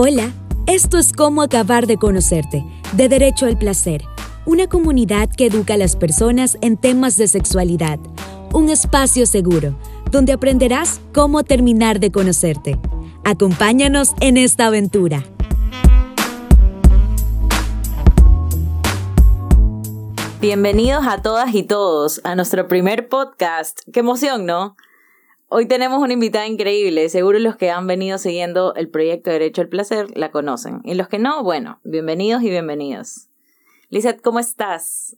Hola, esto es Cómo acabar de conocerte, de Derecho al Placer, una comunidad que educa a las personas en temas de sexualidad, un espacio seguro, donde aprenderás cómo terminar de conocerte. Acompáñanos en esta aventura. Bienvenidos a todas y todos a nuestro primer podcast. Qué emoción, ¿no? Hoy tenemos una invitada increíble. Seguro los que han venido siguiendo el proyecto Derecho al Placer la conocen. Y los que no, bueno, bienvenidos y bienvenidos. Lizeth, ¿cómo estás?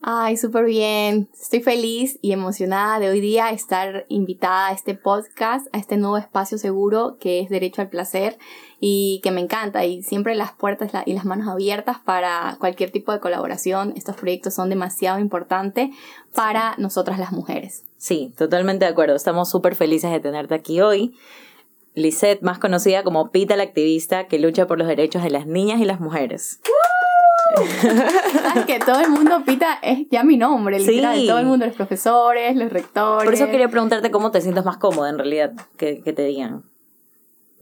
Ay, súper bien. Estoy feliz y emocionada de hoy día estar invitada a este podcast, a este nuevo espacio seguro que es Derecho al Placer y que me encanta y siempre las puertas y las manos abiertas para cualquier tipo de colaboración. Estos proyectos son demasiado importantes para nosotras las mujeres. Sí, totalmente de acuerdo. Estamos súper felices de tenerte aquí hoy. Lisette, más conocida como Pita la activista que lucha por los derechos de las niñas y las mujeres. que todo el mundo Pita es ya mi nombre, literal. Todo el mundo, los profesores, los rectores. Por eso quería preguntarte cómo te sientes más cómoda en realidad que, que te digan.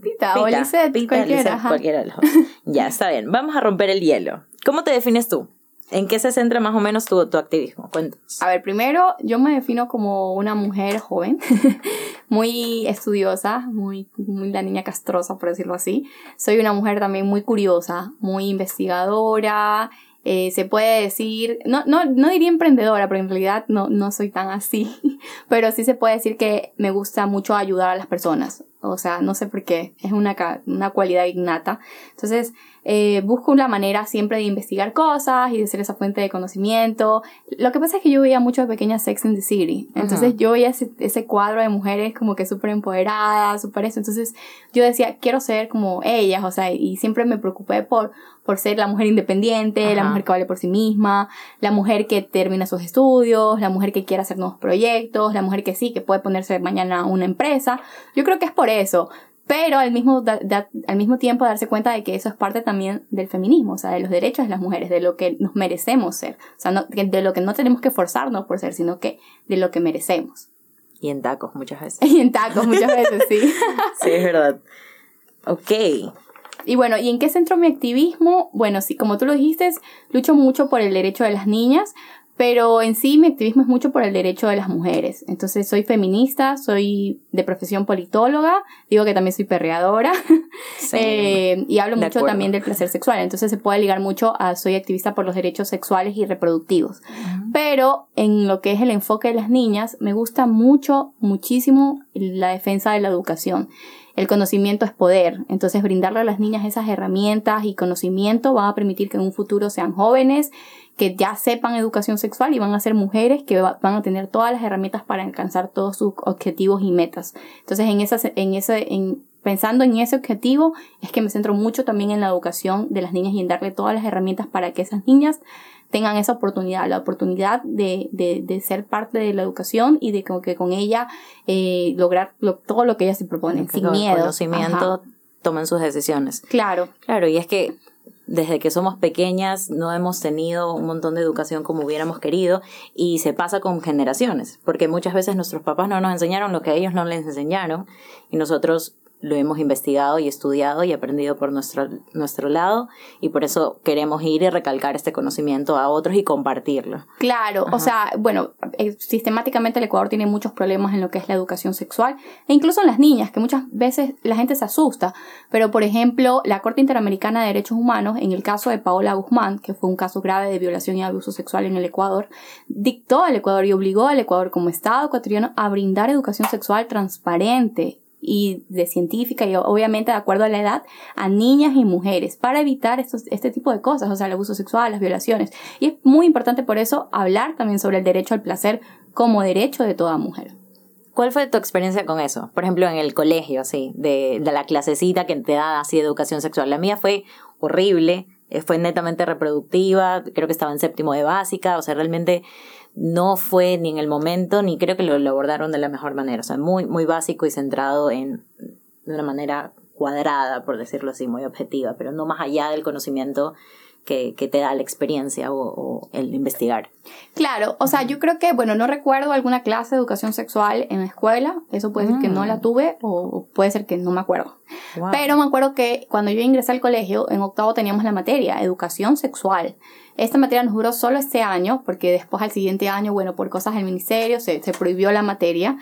Pita, o Lisette, Pita, cualquiera. cualquiera de los Ya, está bien. Vamos a romper el hielo. ¿Cómo te defines tú? ¿En qué se centra más o menos tu, tu activismo? Cuéntanos. A ver, primero, yo me defino como una mujer joven, muy estudiosa, muy, muy la niña castrosa, por decirlo así. Soy una mujer también muy curiosa, muy investigadora, eh, se puede decir, no, no, no diría emprendedora, pero en realidad no, no soy tan así, pero sí se puede decir que me gusta mucho ayudar a las personas. O sea, no sé por qué, es una, una cualidad innata. Entonces, eh, busco la manera siempre de investigar cosas y de ser esa fuente de conocimiento. Lo que pasa es que yo veía mucho de pequeña Sex in the City. Entonces yo veía ese, ese, cuadro de mujeres como que súper empoderadas, súper eso. Entonces yo decía, quiero ser como ellas, o sea, y siempre me preocupé por, por ser la mujer independiente, la mujer que vale por sí misma, la mujer que termina sus estudios, la mujer que quiere hacer nuevos proyectos, la mujer que sí, que puede ponerse mañana una empresa. Yo creo que es por eso pero al mismo, al mismo tiempo darse cuenta de que eso es parte también del feminismo, o sea, de los derechos de las mujeres, de lo que nos merecemos ser, o sea, de lo que no tenemos que forzarnos por ser, sino que de lo que merecemos. Y en tacos muchas veces. Y en tacos muchas veces, sí. sí, es verdad. Ok. Y bueno, ¿y en qué centro mi activismo? Bueno, sí, como tú lo dijiste, lucho mucho por el derecho de las niñas, pero en sí mi activismo es mucho por el derecho de las mujeres. Entonces soy feminista, soy de profesión politóloga, digo que también soy perreadora eh, y hablo mucho también del placer sexual. Entonces se puede ligar mucho a soy activista por los derechos sexuales y reproductivos. Pero en lo que es el enfoque de las niñas, me gusta mucho, muchísimo la defensa de la educación el conocimiento es poder. Entonces, brindarle a las niñas esas herramientas y conocimiento va a permitir que en un futuro sean jóvenes, que ya sepan educación sexual y van a ser mujeres que van a tener todas las herramientas para alcanzar todos sus objetivos y metas. Entonces, en esa, en ese, en, pensando en ese objetivo, es que me centro mucho también en la educación de las niñas y en darle todas las herramientas para que esas niñas tengan esa oportunidad, la oportunidad de, de, de ser parte de la educación y de que con ella eh, lograr todo lo que ellas se proponen, sin miedo. conocimiento tomen sus decisiones. Claro. Claro, y es que desde que somos pequeñas no hemos tenido un montón de educación como hubiéramos querido y se pasa con generaciones, porque muchas veces nuestros papás no nos enseñaron lo que ellos no les enseñaron y nosotros lo hemos investigado y estudiado y aprendido por nuestro, nuestro lado y por eso queremos ir y recalcar este conocimiento a otros y compartirlo. Claro, o sea, bueno, eh, sistemáticamente el Ecuador tiene muchos problemas en lo que es la educación sexual e incluso en las niñas, que muchas veces la gente se asusta, pero por ejemplo, la Corte Interamericana de Derechos Humanos, en el caso de Paola Guzmán, que fue un caso grave de violación y abuso sexual en el Ecuador, dictó al Ecuador y obligó al Ecuador como Estado ecuatoriano a brindar educación sexual transparente y de científica y obviamente de acuerdo a la edad a niñas y mujeres para evitar estos, este tipo de cosas, o sea, el abuso sexual, las violaciones. Y es muy importante por eso hablar también sobre el derecho al placer como derecho de toda mujer. ¿Cuál fue tu experiencia con eso? Por ejemplo, en el colegio, así, de, la clasecita que te da así educación sexual. La mía fue horrible, eh, fue netamente reproductiva, creo que estaba en séptimo de básica, o sea, realmente no fue ni en el momento, ni creo que lo, abordaron de la mejor manera. O sea, muy, muy básico y centrado en, de una manera cuadrada, por decirlo así, muy objetiva, pero no más allá del conocimiento que, que te da la experiencia o, el investigar. Claro, o sea, yo creo que, bueno, no recuerdo alguna clase de educación sexual en la escuela, eso puede ser que no la mm. tuve o puede ser que no me acuerdo. Pero me acuerdo que cuando yo ingresé al colegio, en octavo teníamos la materia, educación sexual. Esta materia nos duró solo este año, porque después al siguiente año, bueno, por cosas del ministerio, se, se prohibió la materia.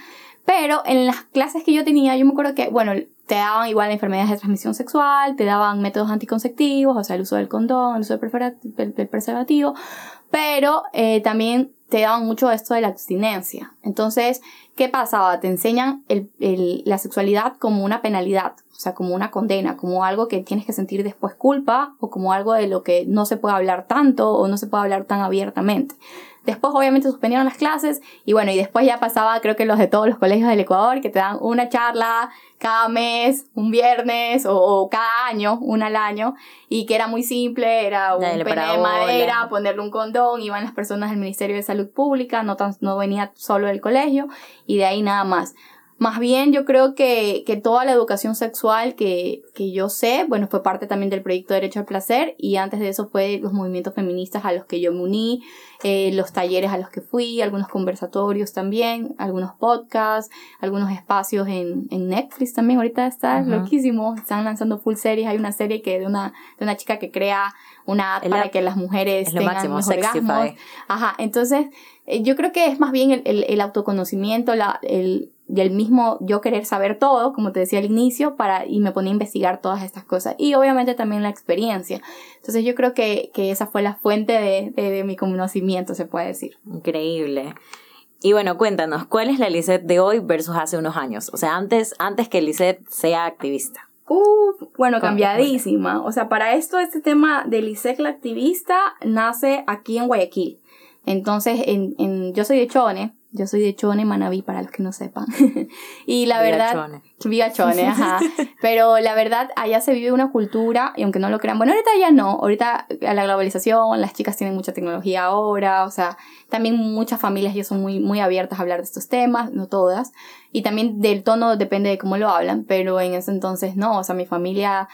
Pero en las clases que yo tenía, yo me acuerdo que, bueno, te daban igual enfermedades de transmisión sexual, te daban métodos anticonceptivos, o sea, el uso del condón, el uso del preservativo, pero eh, también te daban mucho esto de la abstinencia. Entonces, ¿qué pasaba? Te enseñan la sexualidad como una penalidad, o sea, como una condena, como algo que tienes que sentir después culpa o como algo de lo que no se puede hablar tanto o no se puede hablar tan abiertamente. Después obviamente suspendieron las clases y bueno, y después ya pasaba creo que los de todos los colegios del Ecuador que te dan una charla cada mes, un viernes o, cada año, una al año y que era muy simple, era un pene de madera, ponerle un condón, iban las personas del Ministerio de Salud Pública, no, no venía solo del colegio y de ahí nada más. Más bien yo creo que, que toda la educación sexual que, que, yo sé, bueno, fue parte también del proyecto Derecho al Placer y antes de eso fue los movimientos feministas a los que yo me uní, eh, los talleres a los que fui, algunos conversatorios también, algunos podcasts, algunos espacios en, en Netflix también, ahorita está loquísimo, están lanzando full series, hay una serie que de una, de una chica que crea una app para que las mujeres tengan máximo, orgasmos. Ajá, entonces eh, yo creo que es más bien el, el, el autoconocimiento, la, el y el mismo yo querer saber todo, como te decía al inicio, para, y me ponía a investigar todas estas cosas. Y obviamente también la experiencia. Entonces yo creo que, que esa fue la fuente de, de, mi conocimiento, se puede decir. Increíble. Y bueno, cuéntanos, ¿cuál es la Lisette de hoy versus hace unos años? O sea, antes, antes que Lisette sea activista. Uh, bueno, cambiadísima. O sea, para esto, este tema de Lisette la activista nace aquí en Guayaquil. Entonces, en, en, yo soy de Chone, yo soy de Chone, Manaví, para los que no sepan. y la verdad... Chone. Viva Chone, ajá. Pero la verdad, allá se vive una cultura, y aunque no lo crean, bueno, ahorita ya no, ahorita a la globalización, las chicas tienen mucha tecnología ahora, o sea, también muchas familias ya son muy, muy abiertas a hablar de estos temas, no todas. Y también del tono depende de cómo lo hablan, pero en ese entonces no, o sea, mi familia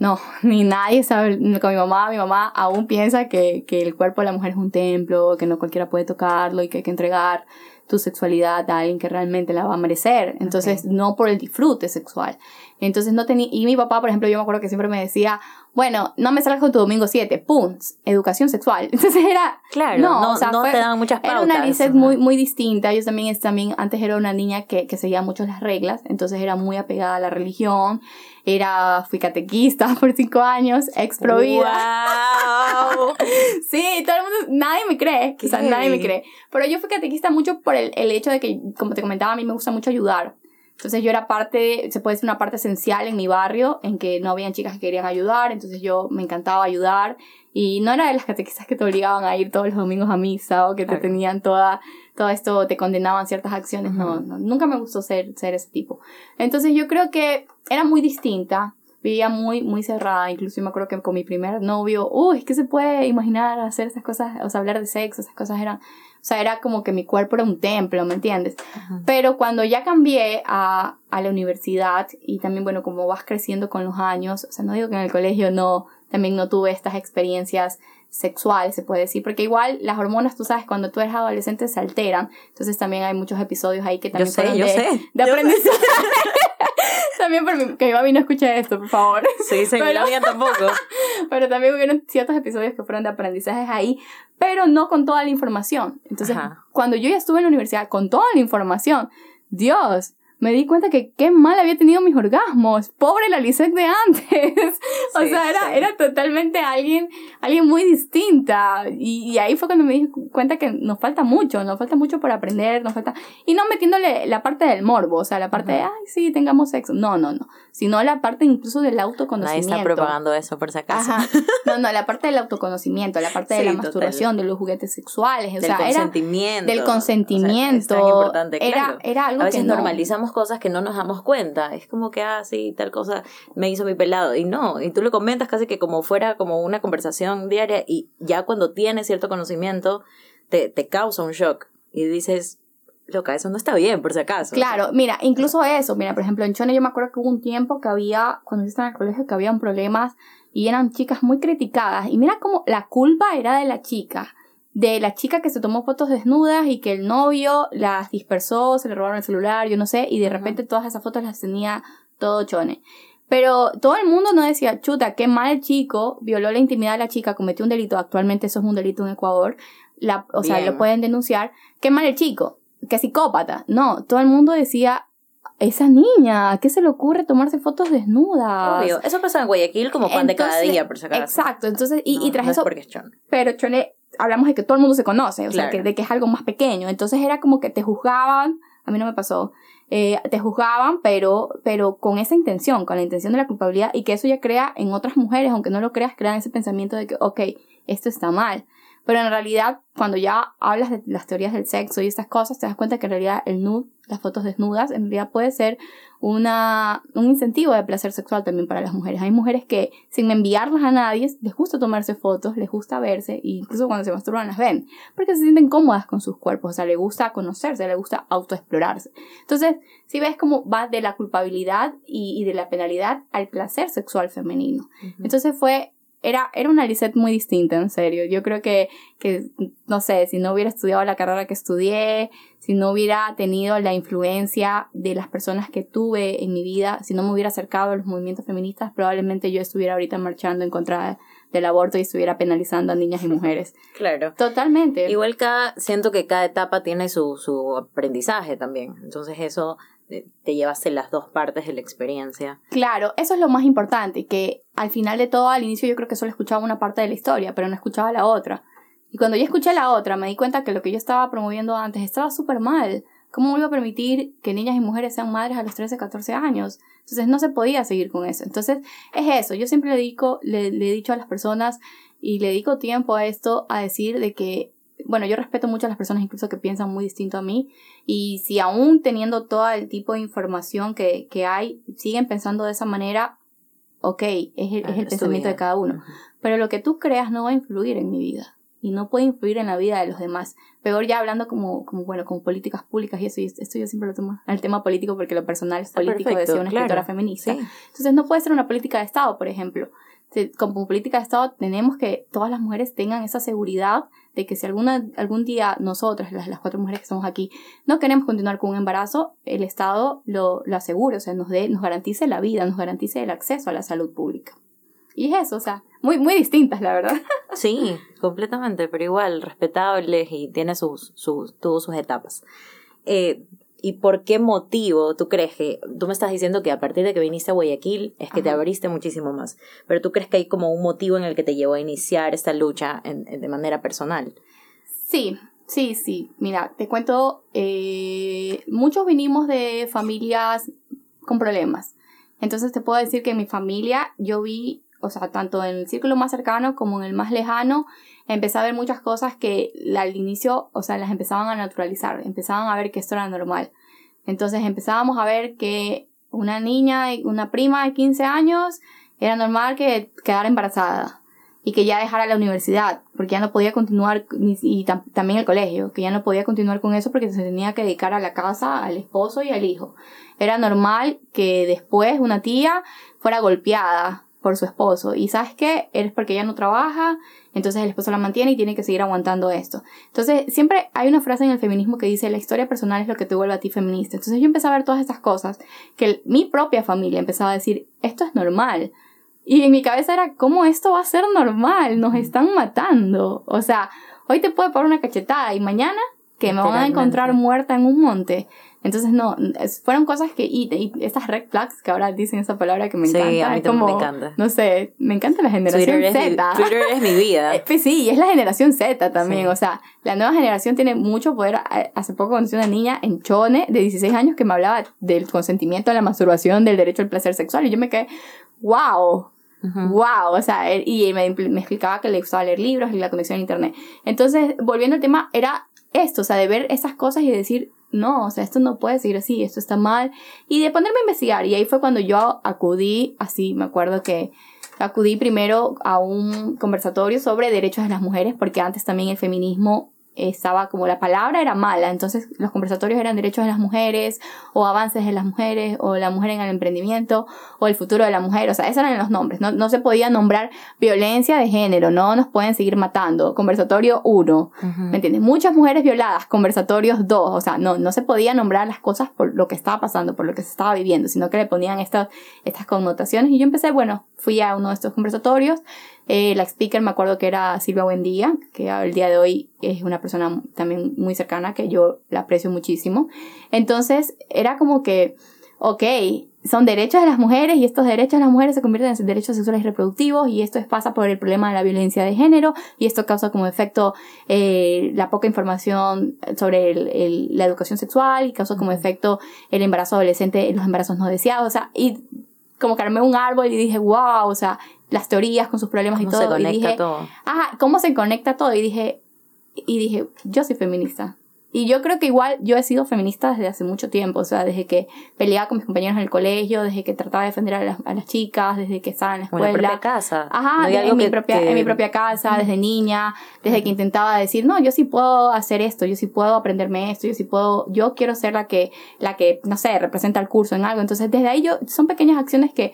no, ni nadie sabe, con mi mamá, mi mamá aún piensa que, que el cuerpo de la mujer es un templo, que no cualquiera puede tocarlo y que hay que entregar tu sexualidad a alguien que realmente la va a merecer. Entonces, no por el disfrute sexual. Entonces, no tenía, y mi papá, por ejemplo, yo me acuerdo que siempre me decía, bueno, no me salgas con tu domingo 7, pum, educación sexual. Entonces era, claro, no, no, te daban muchas pautas. Era una Lizette muy, muy distinta. Yo también, también, antes era una niña que, que seguía mucho las reglas, entonces era muy apegada a la religión. Era, fui catequista por cinco años, ex pro Wow. sí, todo el mundo, nadie me cree, quizás nadie me cree. Pero yo fui catequista mucho por el, el hecho de que, como te comentaba, a mí me gusta mucho ayudar. Entonces yo era parte, se puede decir una parte esencial en mi barrio, en que no habían chicas que querían ayudar, entonces yo me encantaba ayudar. Y no era de las catequistas que te obligaban a ir todos los domingos a misa o que te tenían toda, todo esto, te condenaban ciertas acciones, no, no, nunca me gustó ser, ser ese tipo. Entonces yo creo que era muy distinta, vivía muy, muy cerrada, incluso me acuerdo que con mi primer novio, uy, es que se puede imaginar hacer esas cosas, o sea, hablar de sexo, esas cosas eran o sea, era como que mi cuerpo era un templo, ¿me entiendes? Pero cuando ya cambié a, a la universidad y también, bueno, como vas creciendo con los años, o sea, no digo que en el colegio no, también no tuve estas experiencias sexuales, se puede decir, porque igual las hormonas, tú sabes, cuando tú eres adolescente se alteran, entonces también hay muchos episodios ahí que también yo sé, yo de, sé, de aprendizaje. también por mi, que mi mami no escuche esto, por favor. Sí, sí, pero, la mía tampoco. pero también hubieron ciertos episodios que fueron de aprendizajes ahí, pero no con toda la información. Entonces, cuando yo ya estuve en la universidad con toda la información, Dios, me di cuenta que qué mal había tenido mis orgasmos. Pobre la Lisette de antes. o sea, era, era totalmente alguien, alguien muy distinta. Y, y, ahí fue cuando me di cuenta que nos falta mucho, nos falta mucho por aprender, nos falta... Y no metiéndole la parte del morbo, o sea, la parte de, ay, sí, tengamos sexo. No, no, no. Sino la parte incluso del autoconocimiento. Nadie está propagando eso, por si acaso. Ajá. No, no, la parte del autoconocimiento, la parte de la masturbación, de los juguetes sexuales. O del consentimiento. del consentimiento. es importante, claro. Era, era algo A veces que normalizamos cosas que no nos damos cuenta. Es como que, ah, sí, tal cosa me hizo mi pelado. Y no, y tú le comentas casi que como fuera como una conversación diaria y ya cuando tienes cierto conocimiento te, te causa un shock y dices, loca, eso no está bien, por si acaso. Claro, mira, incluso eso, mira, por ejemplo, en Chone yo me acuerdo que hubo un tiempo que había, cuando yo en el colegio, que habían problemas y eran chicas muy criticadas. Y mira cómo la culpa era de la chica de la chica que se tomó fotos desnudas y que el novio las dispersó, se le robaron el celular, yo no sé, y de repente todas esas fotos las tenía todo chone. Pero todo el mundo no decía, chuta, qué mal el chico, violó la intimidad de la chica, cometió un delito, actualmente eso es un delito en Ecuador, la, o sea, lo pueden denunciar, qué mal el chico, qué psicópata. No, todo el mundo decía, esa niña, ¿a qué se le ocurre tomarse fotos desnudas? Obvio, eso pasa en Guayaquil como pan de cada día, por si acaso. Exacto, entonces, y, y tras eso... Pero Chone, hablamos de que todo el mundo se conoce, o sea, que, de que es algo más pequeño, entonces era como que te juzgaban, a mí no me pasó, eh, te juzgaban, pero, pero con esa intención, con la intención de la culpabilidad, y que eso ya crea en otras mujeres, aunque no lo creas, crean ese pensamiento de que, ok, esto está mal. Pero en realidad, cuando ya hablas de las teorías del sexo y estas cosas, te das cuenta que en realidad el nude, las fotos desnudas, en realidad puede ser una, un incentivo de placer sexual también para las mujeres. Hay mujeres que, sin enviarlas a nadie, les gusta tomarse fotos, les gusta verse, e incluso cuando se masturban las ven, porque se sienten cómodas con sus cuerpos, o sea, les gusta conocerse, les gusta autoexplorarse. Entonces, si ves cómo va de la culpabilidad y, de la penalidad al placer sexual femenino. Entonces fue era, era una Lisette muy distinta, en serio. Yo creo que, que, no sé, si no hubiera estudiado la carrera que estudié, si no hubiera tenido la influencia de las personas que tuve en mi vida, si no me hubiera acercado a los movimientos feministas, probablemente yo estuviera ahorita marchando en contra del aborto y estuviera penalizando a niñas y mujeres. Claro. Totalmente. Igual cada, siento que cada etapa tiene su, su aprendizaje también. Entonces eso te llevas las dos partes de la experiencia. Claro, eso es lo más importante, que al final de todo, al inicio yo creo que solo escuchaba una parte de la historia, pero no escuchaba la otra. Y cuando yo escuché la otra, me di cuenta que lo que yo estaba promoviendo antes estaba súper mal. ¿Cómo iba a permitir que niñas y mujeres sean madres a los 13, 14 años? Entonces no se podía seguir con eso. Entonces es eso. Yo siempre le, dedico, le he dicho a las personas y le dedico tiempo a esto, a decir de que bueno, yo respeto mucho a las personas incluso que piensan muy distinto a mí y si aún teniendo todo el tipo de información que, que hay, siguen pensando de esa manera, ok, es el, es el pensamiento de cada uno. Pero lo que tú creas no va a influir en mi vida y no puede influir en la vida de los demás. Peor ya hablando como, como bueno, como políticas públicas y eso, y esto yo siempre lo tomo al tema político porque lo personal es político, decía una escritora feminista. Entonces no puede ser una política de Estado, por ejemplo como política de Estado tenemos que todas las mujeres tengan esa seguridad de que si alguna, algún día nosotras, las, las cuatro mujeres que estamos aquí, no queremos continuar con un embarazo, el Estado lo, lo asegure, o sea, nos, dé, nos garantice la vida, nos garantice el acceso a la salud pública. Y es eso, o sea, muy, muy distintas, la verdad. Sí, completamente, pero igual, respetables y tiene sus, sus, sus etapas. Eh, ¿Y por qué motivo tú crees que, tú me estás diciendo que a partir de que viniste a Guayaquil es que te abriste muchísimo más, pero tú crees que hay como un motivo en el que te llevó a iniciar esta lucha de manera personal? Sí, sí, sí. Mira, te cuento, eh, muchos vinimos de familias con problemas. Entonces te puedo decir que en mi familia yo vi, o sea, tanto en el círculo más cercano como en el más lejano, empecé a ver muchas cosas que al inicio, o sea, las empezaban a naturalizar, empezaban a ver que esto era normal. Entonces empezábamos a ver que una niña, una prima de 15 años, era normal que quedara embarazada y que ya dejara la universidad, porque ya no podía continuar, y también el colegio, que ya no podía continuar con eso porque se tenía que dedicar a la casa, al esposo y al hijo. Era normal que después una tía fuera golpeada por su esposo. Y sabes qué, eres porque ella no trabaja, entonces el esposo la mantiene y tiene que seguir aguantando esto. Entonces, siempre hay una frase en el feminismo que dice, la historia personal es lo que te vuelve a ti feminista. Entonces yo empecé a ver todas estas cosas que mi propia familia empezaba a decir, esto es normal. Y en mi cabeza era, ¿cómo esto va a ser normal? Nos están matando. O sea, hoy te puede poner una cachetada y mañana que me van a encontrar muerta en un monte. Entonces, no, fueron cosas que, y, estas red flags que ahora dicen esa palabra que me encanta. Sí, a mí como, me encanta. No sé, me encanta la generación Z. Twitter es mi vida. Eh, pues sí, y es la generación Z también, o sea, la nueva generación tiene mucho poder. Hace poco conocí una niña en Chone de 16 años que me hablaba del consentimiento, de la masturbación, del derecho al placer sexual, y yo me quedé, wow, Wow, o sea, y me, me, explicaba que le gustaba leer libros y la conexión a internet. Entonces, volviendo al tema, era esto, o sea, de ver esas cosas y decir, no, o sea, esto no puede seguir así, esto está mal. Y de ponerme a investigar. Y ahí fue cuando yo acudí, así, me acuerdo que acudí primero a un conversatorio sobre derechos de las mujeres, porque antes también el feminismo estaba como la palabra era mala, entonces los conversatorios eran derechos de las mujeres, o avances de las mujeres, o la mujer en el emprendimiento, o el futuro de la mujer, o sea, esos eran los nombres, no, no se podía nombrar violencia de género, no nos pueden seguir matando, conversatorio 1, ¿me entiendes? Muchas mujeres violadas, conversatorios 2, o sea, no, no se podía nombrar las cosas por lo que estaba pasando, por lo que se estaba viviendo, sino que le ponían estas, estas connotaciones, y yo empecé, bueno, fui a uno de estos conversatorios, eh, la speaker me acuerdo que era Silvia Buendía, que al día de hoy es una persona también muy cercana que yo la aprecio muchísimo. Entonces era como que, ok, son derechos de las mujeres y estos derechos de las mujeres se convierten en derechos sexuales y reproductivos y esto pasa por el problema de la violencia de género y esto causa como efecto eh, la poca información sobre la educación sexual y causa como efecto el embarazo adolescente, los embarazos no deseados, o sea, y como que armé un árbol y dije, wow, o sea, las teorías con sus problemas y todo. Se conecta y dije, todo. Ajá, ¿cómo se conecta todo? Y dije, y dije, yo soy feminista. Y yo creo que igual yo he sido feminista desde hace mucho tiempo, o sea, desde que peleaba con mis compañeros en el colegio, desde que trataba de defender a las, a las chicas, desde que estaba en la escuela. en propia casa. Ajá, en, mi propia, en mi propia casa, desde niña, desde que intentaba decir, no, yo sí puedo hacer esto, yo sí puedo aprenderme esto, yo sí puedo, yo quiero ser la que, la que, no sé, representa el curso en algo. Entonces, desde ahí yo, son pequeñas acciones que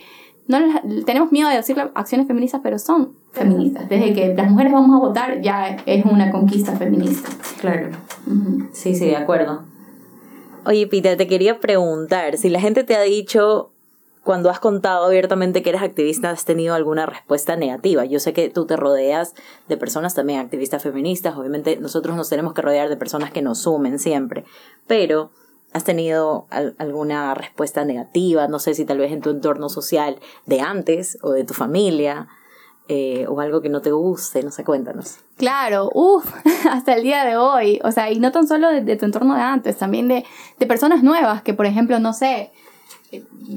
no tenemos miedo de decir acciones feministas, pero son feministas. Desde que las mujeres vamos a votar ya es una conquista feminista. Claro. Sí, sí, de acuerdo. Oye, Pita, te quería preguntar, si la gente te ha dicho cuando has contado abiertamente que eres activista, has tenido alguna respuesta negativa. Yo sé que tú te rodeas de personas también activistas feministas, obviamente nosotros nos tenemos que rodear de personas que nos sumen siempre, pero ¿Has tenido alguna respuesta negativa? No sé si tal vez en tu entorno social de antes o de tu familia. Eh, o algo que no te guste, no sé, cuéntanos. Claro, uff, hasta el día de hoy, o sea, y no tan solo de, tu entorno de antes, también de, de, personas nuevas que, por ejemplo, no sé,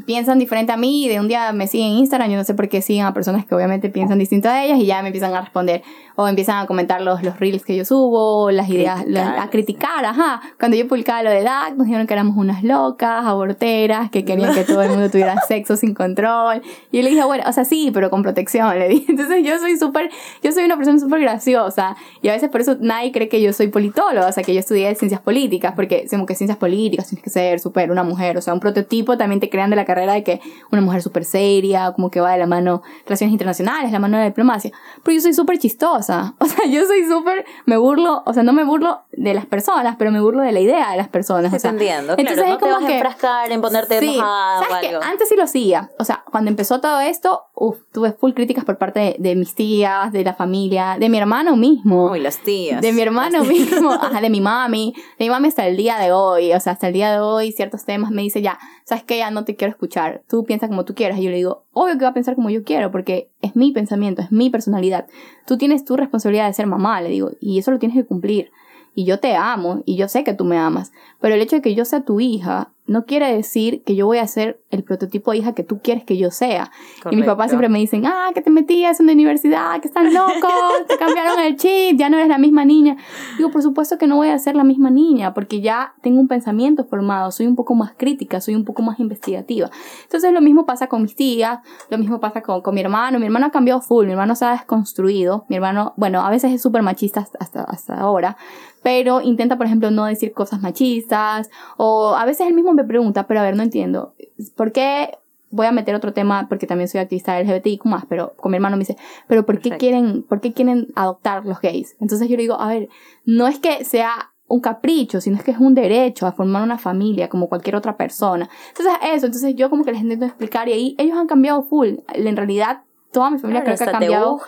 piensan diferente a mí y de un día me siguen en Instagram, yo no sé por qué siguen a personas que obviamente piensan distinto a ellas y ya me empiezan a responder o empiezan a comentar los, los reels que yo subo, las ideas, a criticar, ajá. Cuando yo publicaba lo de DAC, nos dijeron que éramos unas locas, aborteras, que querían que todo el mundo tuviera sexo sin control. Y yo le dije, bueno, o sea, sí, pero con protección, le dije. Entonces yo soy súper, yo soy una persona súper graciosa y a veces por eso nadie cree que yo soy politóloga, o sea, que yo estudié ciencias políticas, porque como que ciencias políticas tienes que ser súper una mujer, o sea, un prototipo también te crean de la carrera de que una mujer súper seria, como que va de la mano relaciones internacionales, la mano de la diplomacia. Pero yo soy súper chistosa. O sea, yo soy súper, me burlo, o sea, no me burlo de las personas, pero me burlo de la idea de las personas. O sea, entiendo, entonces claro, no es como te vas a enfrascar en ponerte sí, enojada o algo. Antes sí lo hacía. O sea, cuando empezó todo esto, uf, tuve full críticas por parte de, mis tías, de la familia, de mi hermano mismo. Uy, las tías. De mi hermano mismo, ajá, de mi mami. De mi mami hasta el día de hoy. O sea, hasta el día de hoy, ciertos temas me dice ya, ¿sabes qué? Ya no te quiero escuchar. Tú piensa como tú quieras. Y yo le digo, obvio que va a pensar como yo quiero, porque es mi pensamiento, es mi personalidad. Tú tienes tu responsabilidad de ser mamá, le digo, y eso lo tienes que cumplir. Y yo te amo, y yo sé que tú me amas. Pero el hecho de que yo sea tu hija no quiere decir que yo voy a ser el prototipo de hija que tú quieres que yo sea. Y mis papás siempre me dicen, ah, que te metías en la universidad, que están locos, te cambiaron el chip, ya no eres la misma niña. Digo, por supuesto que no voy a ser la misma niña, porque ya tengo un pensamiento formado, soy un poco más crítica, soy un poco más investigativa. Entonces lo mismo pasa con mis tías, lo mismo pasa con, con mi hermano. Mi hermano ha cambiado full, mi hermano se ha desconstruido. Mi hermano, bueno, a veces es súper machista hasta, hasta ahora, pero intenta, por ejemplo, no decir cosas machistas, o a veces él mismo me pregunta, pero a ver, no entiendo, ¿por qué voy a meter otro tema porque también soy activista LGBTIQ más, pero con mi hermano me dice, pero ¿por qué quieren, por qué quieren adoptar los gays? Entonces yo le digo, a ver, no es que sea un capricho, sino es que es un derecho a formar una familia como cualquier otra persona. Entonces eso, entonces yo como que les intento explicar y ahí ellos han cambiado full. En realidad toda mi familia creo que ha cambiado,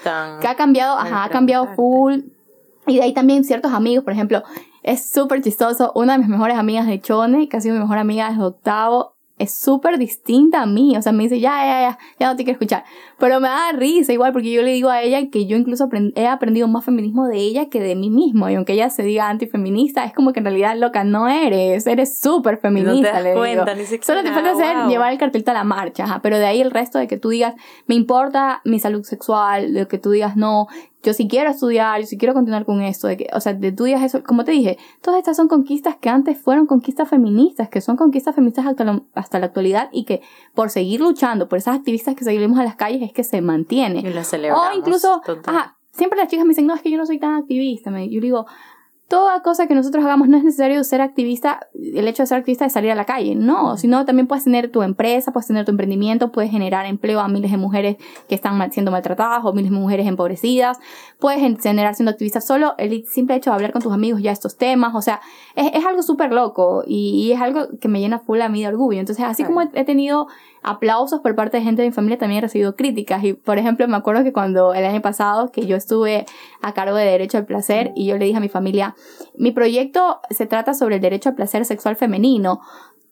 que ha cambiado, ajá, ha cambiado full. Y de ahí también ciertos amigos, por ejemplo, es súper chistoso. Una de mis mejores amigas de Chone, que ha sido mi mejor amiga desde octavo, es súper distinta a mí. O sea, me dice, ya, ya, ya, ya no te quiero escuchar. Pero me da risa igual, porque yo le digo a ella que yo incluso he aprendido más feminismo de ella que de mí mismo. Y aunque ella se diga antifeminista, es como que en realidad, loca, no eres. Eres súper feminista, no te das cuenta, Ni Solo te falta hacer, llevar el cartel a la marcha. Pero de ahí el resto de que tú digas, me importa mi salud sexual, de que tú digas, no, yo si quiero estudiar, yo si quiero continuar con esto, de que, o sea, de tú digas eso, como te dije, todas estas son conquistas que antes fueron conquistas feministas, que son conquistas feministas hasta la, hasta la actualidad y que por seguir luchando por esas activistas que seguimos a las calles es que se mantiene. Y lo celebramos. O incluso, ajá, siempre las chicas me dicen, no, es que yo no soy tan activista, me, yo digo, toda cosa que nosotros hagamos no es necesario ser activista, el hecho de ser activista es salir a la calle, no, sino también puedes tener tu empresa, puedes tener tu emprendimiento, puedes generar empleo a miles de mujeres que están siendo maltratadas o miles de mujeres empobrecidas, puedes generar siendo activista solo el simple hecho de hablar con tus amigos ya estos temas, o sea, es, es algo súper loco y, es algo que me llena full a mí de orgullo. Entonces, así como he tenido aplausos por parte de gente de mi familia, también he recibido críticas. Y, por ejemplo, me acuerdo que cuando el año pasado, que yo estuve a cargo de Derecho al Placer, y yo le dije a mi familia, mi proyecto se trata sobre el derecho al placer sexual femenino.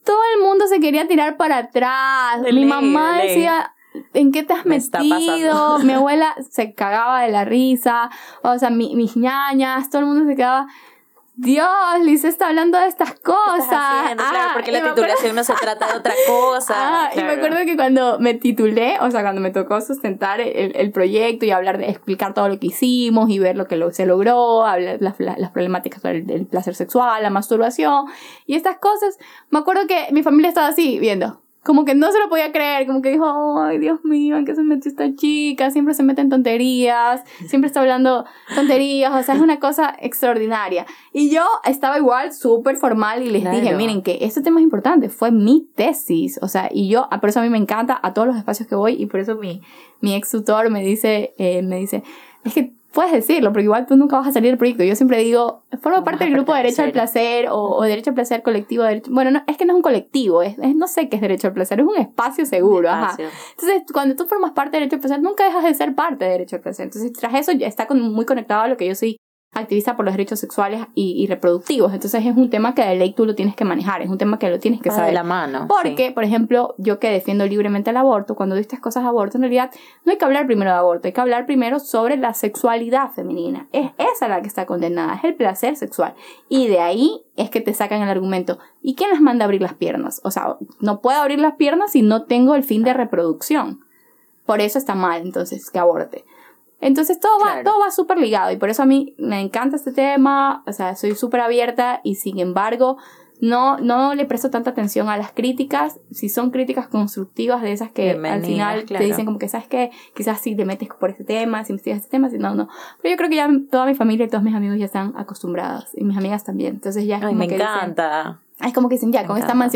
Todo el mundo se quería tirar para atrás. mi mamá decía, ¿En qué te has metido? Mi abuela se cagaba de la risa, o sea, mis ñañas, todo el mundo se quedaba, Dios, Liz está hablando de estas cosas. claro, ah, porque la titulación no se trata de otra cosa. Ah, Y me acuerdo que cuando me titulé, o sea, cuando me tocó sustentar el, el, proyecto y hablar de explicar todo lo que hicimos y ver lo que lo, se logró, hablar las, las problemáticas del placer sexual, la masturbación y estas cosas, me acuerdo que mi familia estaba así viendo como que no se lo podía creer, como que dijo, ay Dios mío, ¿en qué se metió esta chica? Siempre se mete en tonterías, siempre está hablando tonterías, o sea, es una cosa extraordinaria. Y yo estaba igual súper formal y les dije, miren que este tema es importante, fue mi tesis, o sea, y yo, por eso a mí me encanta a todos los espacios que voy y por eso mi, mi ex tutor me dice, eh, me dice, es que puedes decirlo, porque igual tú nunca vas a salir del proyecto. Yo siempre digo, formo parte del grupo de Derecho al Placer o, Derecho al Placer colectivo. bueno, no, es que no es un colectivo, es, no sé qué es Derecho al Placer, es un espacio seguro. Ajá. Entonces, cuando tú formas parte de Derecho al Placer, nunca dejas de ser parte de Derecho al Placer. Entonces, tras eso ya está muy conectado a lo que yo soy activista por los derechos sexuales y, reproductivos. Entonces es un tema que de ley tú lo tienes que manejar, es un tema que lo tienes que saber. de la mano. Porque, por ejemplo, yo que defiendo libremente el aborto, cuando dices estas cosas de aborto, en realidad no hay que hablar primero de aborto, hay que hablar primero sobre la sexualidad femenina. Es esa la que está condenada, es el placer sexual. Y de ahí es que te sacan el argumento. ¿Y quién les manda a abrir las piernas? O sea, no puedo abrir las piernas si no tengo el fin de reproducción. Por eso está mal, entonces, que aborte. Entonces todo va, todo va súper ligado y por eso a mí me encanta este tema, o sea, soy súper abierta y sin embargo no, no le presto tanta atención a las críticas, si son críticas constructivas de esas que al final te dicen como que, ¿sabes qué? Quizás si te metes por este tema, si investigas este tema, si no, no. Pero yo creo que ya toda mi familia y todos mis amigos ya están acostumbrados y mis amigas también, entonces ya es como me encanta. es como que dicen, ya, con esta man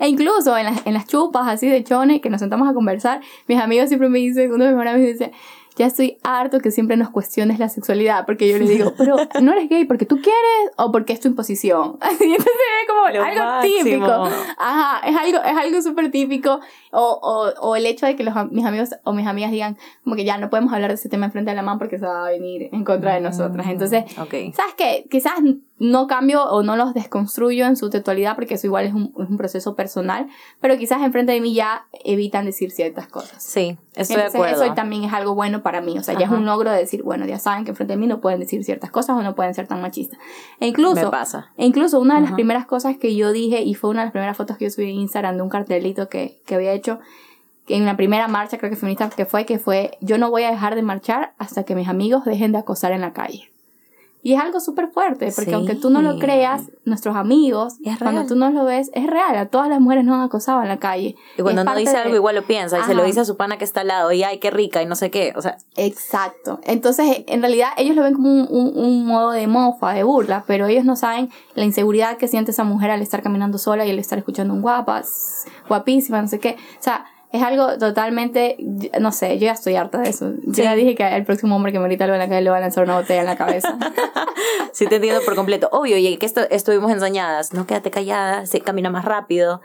E incluso en las, en las chupas así de chone que nos sentamos a conversar, mis amigos siempre me dicen, uno de mis amigos me dice, ya estoy harto que siempre nos cuestiones la sexualidad, porque yo le digo, pero no eres gay porque tú quieres o porque es tu imposición. y entonces es como algo típico. Ajá, es algo, es algo súper típico. O, o, o, el hecho de que los, mis amigos o mis amigas digan, como que ya no podemos hablar de ese tema enfrente de la mamá porque se va a venir en contra de nosotras. Entonces, ¿sabes qué? Quizás no cambio o no los desconstruyo en su totalidad porque eso igual es un, es un proceso personal, pero quizás enfrente de mí ya evitan decir ciertas cosas. Sí, estoy de acuerdo. Eso también es algo bueno para mí, o sea, ya es un logro de decir, bueno, ya saben que enfrente de mí no pueden decir ciertas cosas o no pueden ser tan machistas. E incluso, Me pasa. E incluso una de las primeras cosas que yo dije y fue una de las primeras fotos que yo subí en Instagram de un cartelito que, que había hecho en la primera marcha, creo que feminista que fue, que fue, yo no voy a dejar de marchar hasta que mis amigos dejen de acosar en la calle. Y es algo súper fuerte, porque aunque tú no lo creas, nuestros amigos, cuando tú no lo ves, es real. A todas las mujeres nos han acosado en la calle. Y cuando no dice algo, igual lo piensa, y se lo dice a su pana que está al lado, y ay, qué rica, y no sé qué, o sea. Exacto. Entonces, en realidad, ellos lo ven como un, un, un modo de mofa, de burla, pero ellos no saben la inseguridad que siente esa mujer al estar caminando sola y al estar escuchando un guapas, guapísima, no sé qué. O sea, es algo totalmente, no sé, yo ya estoy harta de eso. Yo ya dije que el próximo hombre que me grita algo en la calle le va a lanzar una botella en la cabeza. sí, te entiendo por completo. Obvio, y que esto, estuvimos enseñadas, no quédate callada, se camina más rápido.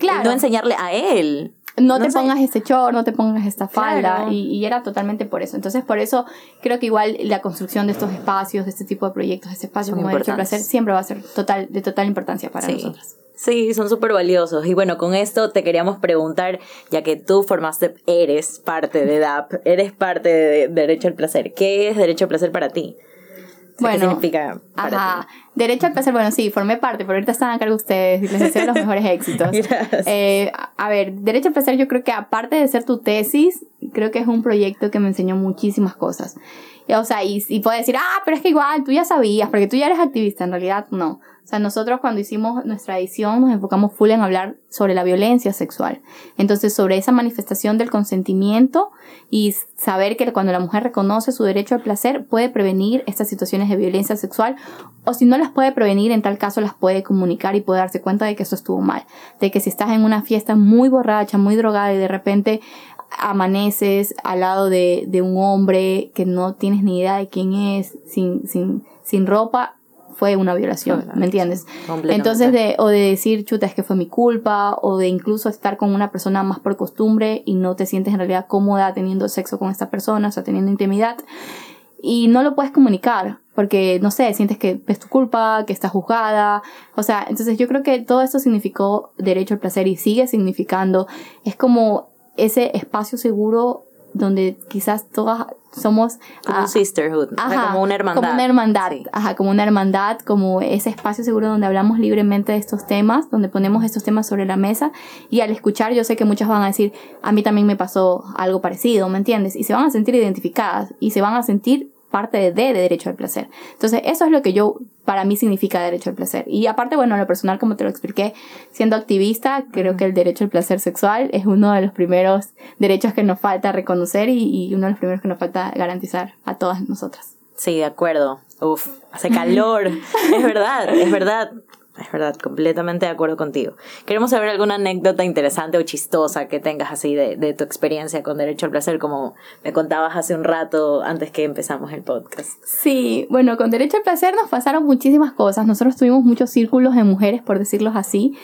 Claro. No enseñarle a él. No, te pongas este short, no te pongas esta falda. Y, y, era totalmente por eso. Entonces, por eso creo que igual la construcción de estos espacios, de este tipo de proyectos, de este espacio como Derecho al Placer, siempre va a ser total, de total importancia para nosotros. Sí, son súper valiosos. Y bueno, con esto te queríamos preguntar, ya que tú formaste, eres parte de DAP, eres parte de Derecho al Placer. ¿Qué es Derecho al Placer para ti? Bueno, ¿Qué significa para Derecho al placer, bueno, sí, formé parte, pero ahorita están a cargo ustedes y les deseo los mejores éxitos. Eh, a ver, Derecho al placer yo creo que aparte de ser tu tesis, creo que es un proyecto que me enseñó muchísimas cosas. O sea, y, y puedo decir, ah, pero es que igual tú ya sabías, porque tú ya eres activista, en realidad no. O sea, nosotros cuando hicimos nuestra edición nos enfocamos full en hablar sobre la violencia sexual. Entonces, sobre esa manifestación del consentimiento y saber que cuando la mujer reconoce su derecho al placer puede prevenir estas situaciones de violencia sexual o si no las puede prevenir, en tal caso las puede comunicar y puede darse cuenta de que eso estuvo mal. De que si estás en una fiesta muy borracha, muy drogada y de repente amaneces al lado de, de un hombre que no tienes ni idea de quién es, sin, sin, sin ropa, fue una violación, ¿me entiendes? Entonces, de, o de decir, chuta, es que fue mi culpa, o de incluso estar con una persona más por costumbre y no te sientes en realidad cómoda teniendo sexo con esta persona, o sea, teniendo intimidad, y no lo puedes comunicar, porque, no sé, sientes que es tu culpa, que estás juzgada, o sea, entonces yo creo que todo esto significó derecho al placer y sigue significando, es como ese espacio seguro donde quizás todas somos... Como un sisterhood, como una hermandad. Como una hermandad, ajá, como una hermandad, como ese espacio seguro donde hablamos libremente de estos temas, donde ponemos estos temas sobre la mesa y al escuchar yo sé que muchas van a decir, a mí también me pasó algo parecido, ¿me entiendes? Y se van a sentir identificadas y se van a sentir parte de, de, derecho al placer. Entonces, eso es lo que yo, para mí significa derecho al placer. Y aparte, bueno, lo personal, como te lo expliqué, siendo activista, creo que el derecho al placer sexual es uno de los primeros derechos que nos falta reconocer y, y uno de los primeros que nos falta garantizar a todas nosotras. Sí, de acuerdo. Uf, hace calor. es verdad, es verdad. Es verdad, completamente de acuerdo contigo. Queremos saber alguna anécdota interesante o chistosa que tengas así de, de, tu experiencia con Derecho al Placer, como me contabas hace un rato antes que empezamos el podcast. Sí, bueno, con Derecho al Placer nos pasaron muchísimas cosas. Nosotros tuvimos muchos círculos de mujeres, por decirlo así.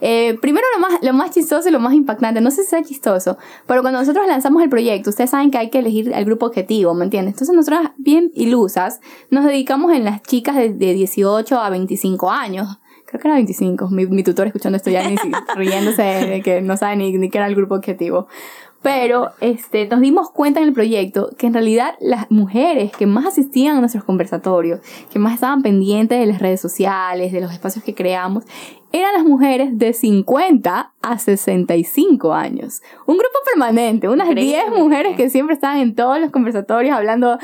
Eh, primero lo más, lo más chistoso y lo más impactante, no sé si sea chistoso, pero cuando nosotros lanzamos el proyecto, ustedes saben que hay que elegir el grupo objetivo, ¿me entiendes? Entonces nosotros, bien ilusas, nos dedicamos en las chicas de, de 18 a 25 años creo que era 25. Mi, mi tutor escuchando esto ya ni riéndose de que no sabe ni, ni qué era el grupo objetivo. Pero este, nos dimos cuenta en el proyecto que en realidad las mujeres que más asistían a nuestros conversatorios, que más estaban pendientes de las redes sociales, de los espacios que creamos, eran las mujeres de 50 a 65 años. Un grupo permanente, unas 10 mujeres que siempre estaban en todos los conversatorios hablando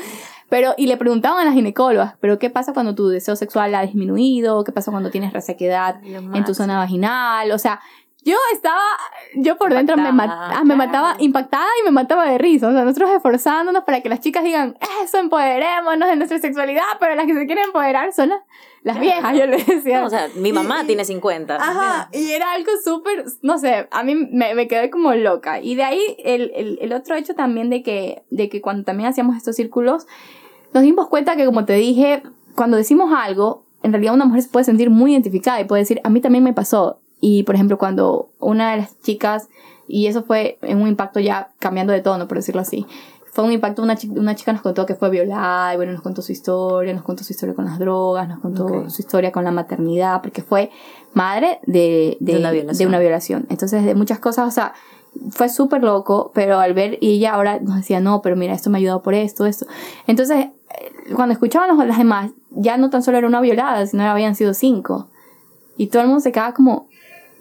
pero, y le preguntaban a las ginecólogas, pero ¿qué pasa cuando tu deseo sexual ha disminuido? ¿Qué pasa cuando tienes resequedad en tu zona vaginal? O sea, yo estaba, yo por dentro me, ah, me mataba impactada y me mataba de risa. O sea, nosotros esforzándonos para que las chicas digan, eso, empoderémonos de nuestra sexualidad, pero las que se quieren empoderar son las, viejas, yo les decía. o sea, mi mamá tiene 50. Ajá, y era algo súper, no sé, a mí me, me, quedé como loca. Y de ahí el, el, el otro hecho también de que, de que cuando también hacíamos estos círculos, nos dimos cuenta que, como te dije, cuando decimos algo, en realidad una mujer se puede sentir muy identificada y puede decir, a mí también me pasó. Y, por ejemplo, cuando una de las chicas, y eso fue en un impacto ya cambiando de tono, por decirlo así, fue un impacto, una, chica, una chica nos contó que fue violada, y bueno, nos contó su historia, nos contó su historia con las drogas, nos contó su historia con la maternidad, porque fue madre de, de, una de, una violación. Entonces, de muchas cosas, o sea, fue súper loco, pero al ver, y ella ahora nos decía, no, pero mira, esto me ha ayudado por esto, esto. Entonces, cuando escuchaban las demás, ya no tan solo era una violada, sino habían sido cinco. Y todo el mundo se quedaba como,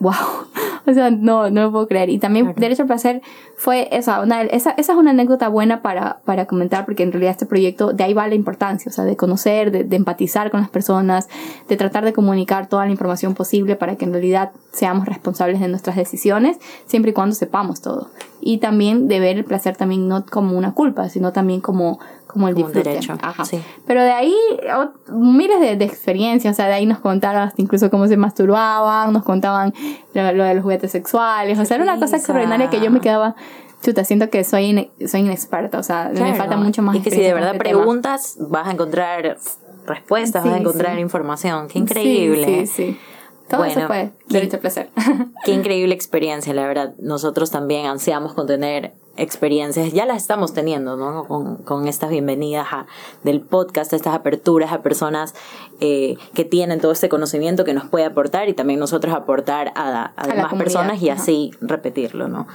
wow. o sea, no, no lo puedo creer. Y también Derecho al Placer fue esa, una, esa, esa es una anécdota buena para, para comentar, porque en realidad este proyecto, de ahí va la importancia, o sea, de conocer, de, de empatizar con las personas, de tratar de comunicar toda la información posible para que en realidad seamos responsables de nuestras decisiones, siempre y cuando sepamos todo. Y también de ver el placer también no como una culpa, sino también como como el disfrute. derecho. Ajá. Sí. Pero de ahí, miles de, de, experiencias, o sea, de ahí nos contaron hasta incluso cómo se masturbaban, nos contaban lo, de los juguetes sexuales, o sea, era una cosa extraordinaria que yo me quedaba, chuta, siento que soy, soy inexperta, o sea, me falta mucho más. Y que si de verdad este preguntas, vas a encontrar respuestas, vas a encontrar información, qué increíble. Sí, sí, sí. Todo bueno, eso fue derecho a placer. Qué increíble experiencia, la verdad. Nosotros también ansiamos con tener experiencias, ya las estamos teniendo, ¿no? Con, con estas bienvenidas a, del podcast, estas aperturas a personas eh, que tienen todo este conocimiento que nos puede aportar y también nosotros aportar a, a, demás personas y así repetirlo, ¿no?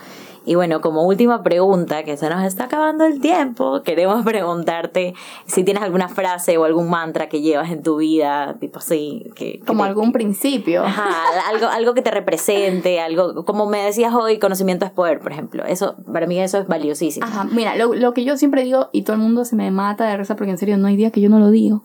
Y bueno, como última pregunta, que se nos está acabando el tiempo, queremos preguntarte si tienes alguna frase o algún mantra que llevas en tu vida, tipo así. Que, como algún principio. Ajá, algo, algo que te represente, algo, como me decías hoy, conocimiento es poder, por ejemplo. Eso, para mí eso es valiosísimo. Ajá, mira, lo, lo que yo siempre digo, y todo el mundo se me mata de risa porque en serio no hay día que yo no lo digo.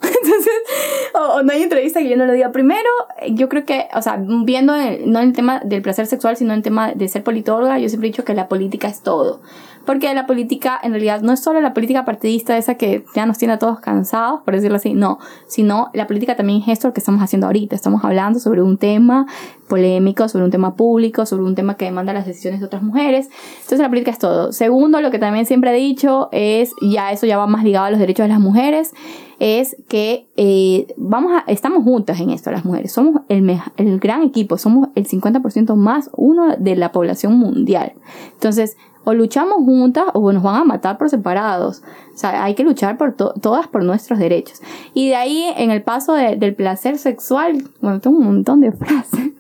Entonces, o, no hay entrevista que yo no le diga. Primero, yo creo que, o sea, viendo no el tema del placer sexual, sino el tema de ser politóloga, yo siempre he dicho que la política es todo. Porque la política, en realidad, no es solo la política partidista esa que ya nos tiene a todos cansados, por decirlo así, no, sino la política también es esto lo que estamos haciendo ahorita. Estamos hablando sobre un tema polémico, sobre un tema público, sobre un tema que demanda las decisiones de otras mujeres. Entonces la política es todo. Segundo, lo que también siempre he dicho es, ya eso ya va más ligado a los derechos de las mujeres, es que eh, vamos a, estamos juntas en esto las mujeres. Somos el, el gran equipo, somos el 50% más uno de la población mundial. Entonces, o luchamos juntas o nos van a matar por separados. O sea, hay que luchar por todas por nuestros derechos. Y de ahí, en el paso del placer sexual, bueno, tengo un montón de frases,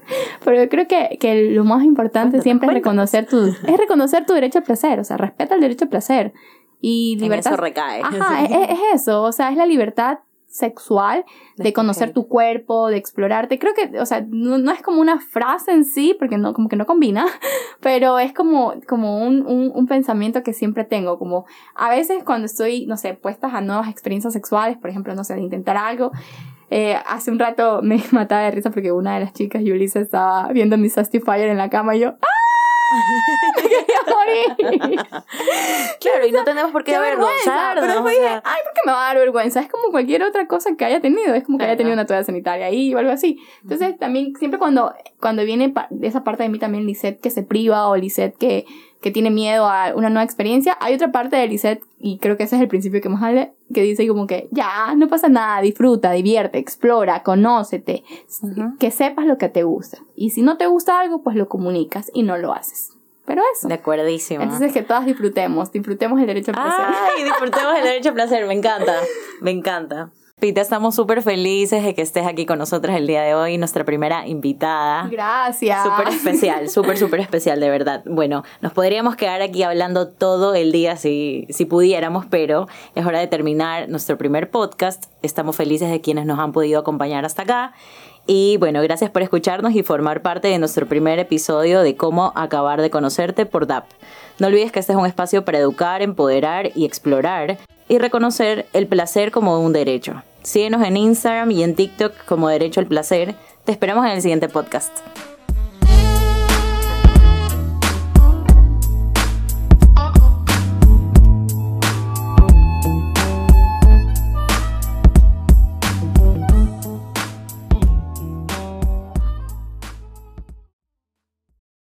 pero yo creo que, que lo más importante siempre es reconocer, tu, es reconocer tu derecho al placer, o sea, respeta el derecho al placer. Y libertad. eso recae. Ajá, es eso, o sea, es la libertad sexual, de conocer tu cuerpo, de explorarte. Creo que, o sea, no, es como una frase en sí, porque no, como que no combina, pero es como, como un, un, pensamiento que siempre tengo, como a veces cuando estoy, no sé, puestas a nuevas experiencias sexuales, por ejemplo, no sé, de intentar algo, eh, hace un rato me mataba de risa porque una de las chicas, Yulisa, estaba viendo mi Sastifier en la cama y yo, ¡ah! claro, y no tenemos por qué, avergonzarnos. Pero después dije, ay, ¿por qué me va a dar vergüenza? Es como cualquier otra cosa que haya tenido. Es como que haya tenido una toalla sanitaria ahí o algo así. Entonces, también, siempre cuando, cuando viene esa parte de mí también, Lisette que se priva o Lisette que que tiene miedo a una nueva experiencia. Hay otra parte de Lisette, y creo que ese es el principio que más hable, que dice como que ya, no pasa nada, disfruta, divierte, explora, conócete, que sepas lo que te gusta. Y si no te gusta algo, pues lo comunicas y no lo haces. Pero eso. De acuerdísimo. Entonces que todas disfrutemos, disfrutemos el derecho al placer. Ay, disfrutemos el derecho al placer, me encanta, me encanta. Pita, estamos súper felices de que estés aquí con nosotras el día de hoy, nuestra primera invitada. Gracias. Súper especial, súper, súper especial, de verdad. Bueno, nos podríamos quedar aquí hablando todo el día si, si pudiéramos, pero es hora de terminar nuestro primer podcast. Estamos felices de quienes nos han podido acompañar hasta acá. Y bueno, gracias por escucharnos y formar parte de nuestro primer episodio de Cómo acabar de conocerte por DAP. No olvides que este es un espacio para educar, empoderar y explorar y reconocer el placer como un derecho. Síguenos en Instagram y en TikTok como Derecho al Placer. Te esperamos en el siguiente podcast.